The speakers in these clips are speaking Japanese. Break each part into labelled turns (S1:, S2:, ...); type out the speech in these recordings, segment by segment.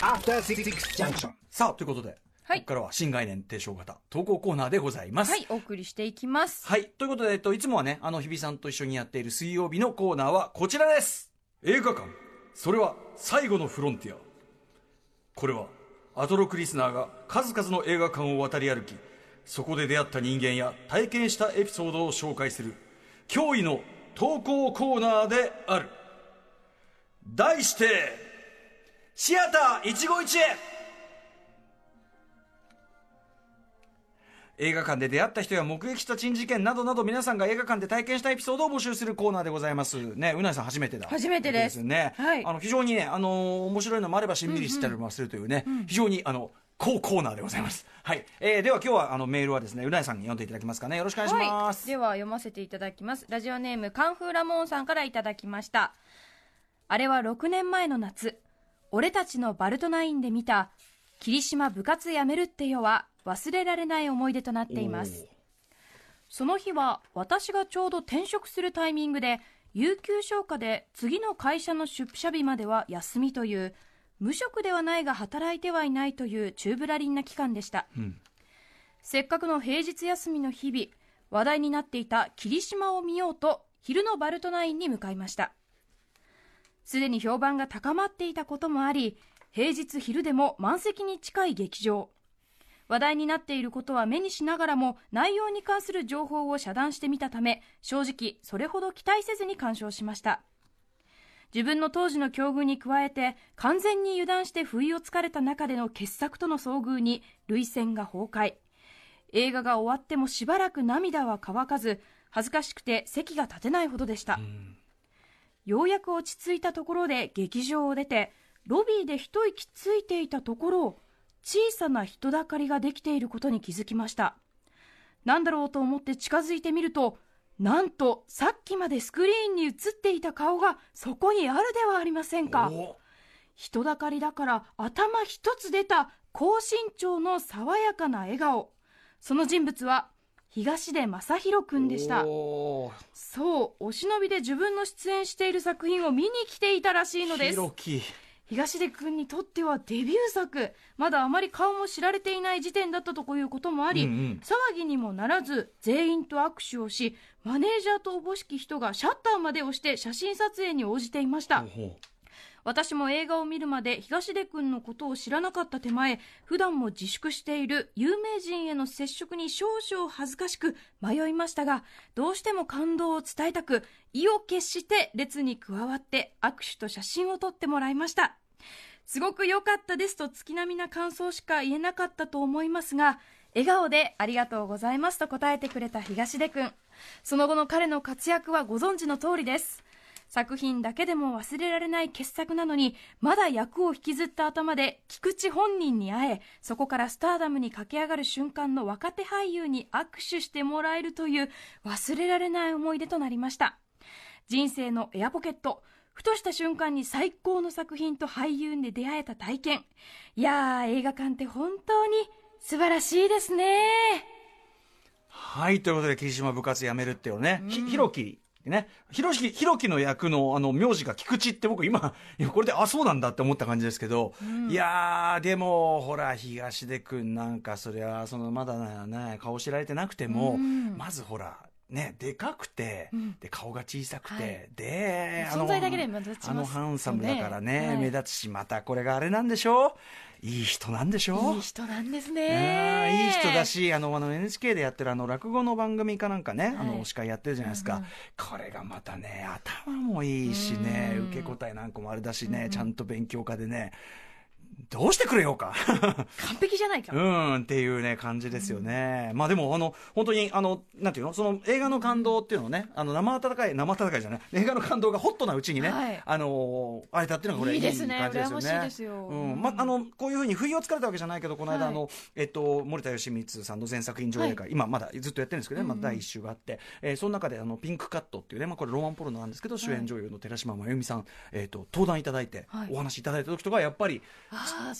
S1: After Six Junction.
S2: さあ、ということで、
S3: はい
S2: ここからは新概念提唱型投稿コーナーでございます。
S3: はい、お送りしていきます。
S2: はい。ということで、えっと、いつもはね、あの、日比さんと一緒にやっている水曜日のコーナーはこちらです映画館。それは最後のフロンティア。これは、アトロクリスナーが数々の映画館を渡り歩き、そこで出会った人間や体験したエピソードを紹介する、驚異の投稿コーナーである。題して、シアター一期一会映画館で出会った人や目撃した珍事件などなど皆さんが映画館で体験したエピソードを募集するコーナーでございます。ね、うなぎさん初めてだ。
S3: 初めてです
S2: ね。
S3: はい
S2: あの、非常にね、あのー面白いのもあればしんみりしたりもするというね、非常に、あの、高コーナーでございます。はい。えー、では今日はあのメールはですね、うなぎさんに読んでいただけますかね。よろしくお願いします。
S3: はい、では読ませていただきますラジオネームカンフーラモーンさんからいただきましたあれは6年前の夏俺たちのバルトナインで見た霧島部活やめるってよは忘れられない思い出となっています。その日は私がちょうど転職するタイミングで有給消化で次の会社の出社日までは休みという無職ではないが働いてはいないという宙ぶらりんな期間でした、せっかくの平日休みの日々話題になっていた霧島を見ようと昼のバルトナインに向かいましたすでに評判が高まっていたこともあり平日昼でも満席に近い劇場。話題になっていることは目にしながらも内容に関する情報を遮断してみたため正直それほど期待せずに鑑賞しました。自分の当時の境遇に加えて完全に油断して不意をつかれた中での傑作との遭遇に涙腺が崩壊。映画が終わってもしばらく涙は乾かず恥ずかしくて席が立てないほどでした、ようやく落ち着いたところで劇場を出てロビーで一息ついていたところ小さな人だかりができていることに気づきました。なんだろうと思って近づいてみるとなんとさっきまでスクリーンに映っていた顔がそこにあるではありませんか。
S2: お。
S3: 人だかりだから頭一つ出た高身長の爽やかな笑顔。その人物は東出正宏君でした。そうお忍びで自分の出演している作品を見に来ていたらしいのです。東出君にとってはデビュー作。まだあまり顔も知られていない時点だったということもあり、
S2: うんうん。
S3: 騒ぎにもならず全員と握手をしマネージャーとおぼしき人がシャッターまで押して写真撮影に応じていました。
S2: ほ
S3: 私も映画を見るまで東出君のことを知らなかった手前普段も自粛している有名人への接触に少々恥ずかしく迷いましたがどうしても感動を伝えたく意を決して列に加わって握手と写真を撮ってもらいました。すごく良かったですと月並みな感想しか言えなかったと思いますが笑顔でありがとうございますと答えてくれた東出君。その後の彼の活躍はご存知の通りです。作品だけでも忘れられない傑作なのにまだ役を引きずった頭で菊池本人に会えそこからスターダムに駆け上がる瞬間の若手俳優に握手してもらえるという忘れられない思い出となりました人生のエアポケットふとした瞬間に最高の作品と俳優に出会えた体験いやー映画館って本当に素晴らしいですね
S2: はい、ということで、霧島部活やめるってよね。ひ、ひろき。ね。ひろき、ひろきの役の、あの、名字が菊池って僕今、これで、あ、そうなんだって思った感じですけど、いやー、でも、ほら、東出くんなんか、そりゃ、その、まだね、顔知られてなくても、まずほら、ね、でかくて、で、顔が小さくて、
S3: はい。
S2: で、
S3: 存在だけで目立ちます
S2: あのハンサムだからね、
S3: はい。
S2: 目立つし、またこれがあれなんでしょう？いい人なんでしょう？
S3: いい人なんですね。
S2: いい人だしあのあの NHK でやってるあの落語の番組かなんかね、あ
S3: はい。
S2: の司会やってるじゃないですか、これがまたね頭もいいしね
S3: うん。
S2: 受け答えなんかもあれだしね、ちゃんと勉強家でねどうしてくれようか。
S3: 完璧じゃないか、
S2: うんっていうね感じですよね、まあでもあの本当にあのなんていうの？その映画の感動っていうのをねあの生温かい生温かいじゃない。映画の感動がホットなうちにね、
S3: はい。
S2: あのあれだっていうのがこれ
S3: いいですね。
S2: 感じですよね。
S3: いですよ。
S2: うん。まあのこういうふうに不意をつかれたわけじゃないけどこの間、
S3: はい。
S2: あのえっと森田義満さんの全作品上映会、今まだずっとやってるんですけどね、まだ第一週があって、えーその中であのピンクカットっていうねまあこれロマンポルノなんですけど、主演女優の寺島真由美さんえっと登壇いただいて、
S3: はい。
S2: お話いただいた時とかやっぱり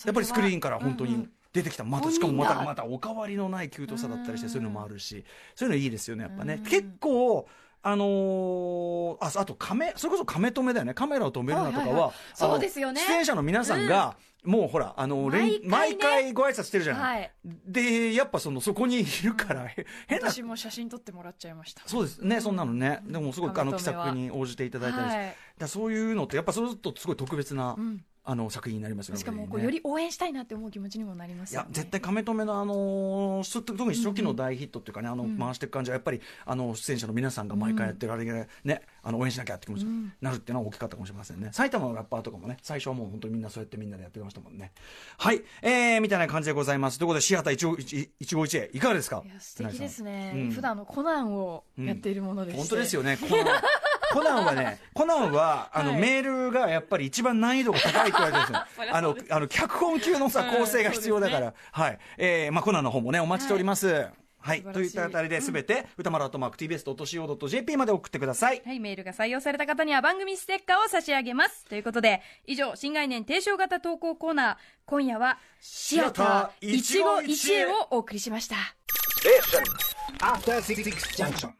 S2: やっぱりスクリーンから本当に出てきた、またしかもまたまたお変わりのないキュートさだったりしてそういうのもあるしそういうのいいですよねやっぱね。結構あのーあ、あとカメ、それこそカメ止めだよね。カメラを止めるなとかは、
S3: そうですよね。
S2: 出演者の皆さんが、もうほら、あの、連
S3: 毎回ね。
S2: 毎回ご挨拶してるじゃない。
S3: はい。
S2: で、やっぱその、そこにいるから、へ変な。
S1: 私も写真撮ってもらっちゃいました。
S2: そうですね、そんなのね。でもすごくあの、気さくに応じていただいたりだそういうのって、やっぱそれとすごい特別な、
S1: うん
S2: あの、作品になりますよね。
S3: しかもこうより応援したいなって思う気持ちにもなりますよね。
S2: いや絶対亀止めのあのー特に初期の大ヒットっていうかね、あの回していく感じはやっぱりあの出演者の皆さんが毎回やってるあれがね、あの応援しなきゃって気持ちになるっていうのは大きかったかもしれませんね。埼玉のラッパーとかもね、最初はもう本当にみんなそうやってみんなでやってましたもんね。はい、えー、みたいな感じでございます。ということで、シアター一五一一五一へいかがですか？
S3: いや素敵ですね、
S2: うん。
S3: 普段のコナンをやっているものでして、
S2: 本当ですよね。コナンコナンはね、コナンは、あの、
S3: はい
S2: メールがやっぱり一番難易度が高いって言われてるんですよ あのあの、脚本級のさ、
S3: うん
S2: 構成が必要だから。はい。えー、まあ、コナンの方もね、お待ちしております。は
S3: い。
S2: といったあたりで、すべて、歌丸アットマーク TBS.CO.JP まで送ってください。
S3: はい、メールが採用された方には番組ステッカーを差し上げます。ということで、以上、新概念提唱型投稿コーナー、今夜は、シアター一期一会をお送りしました。
S4: After Six Junction.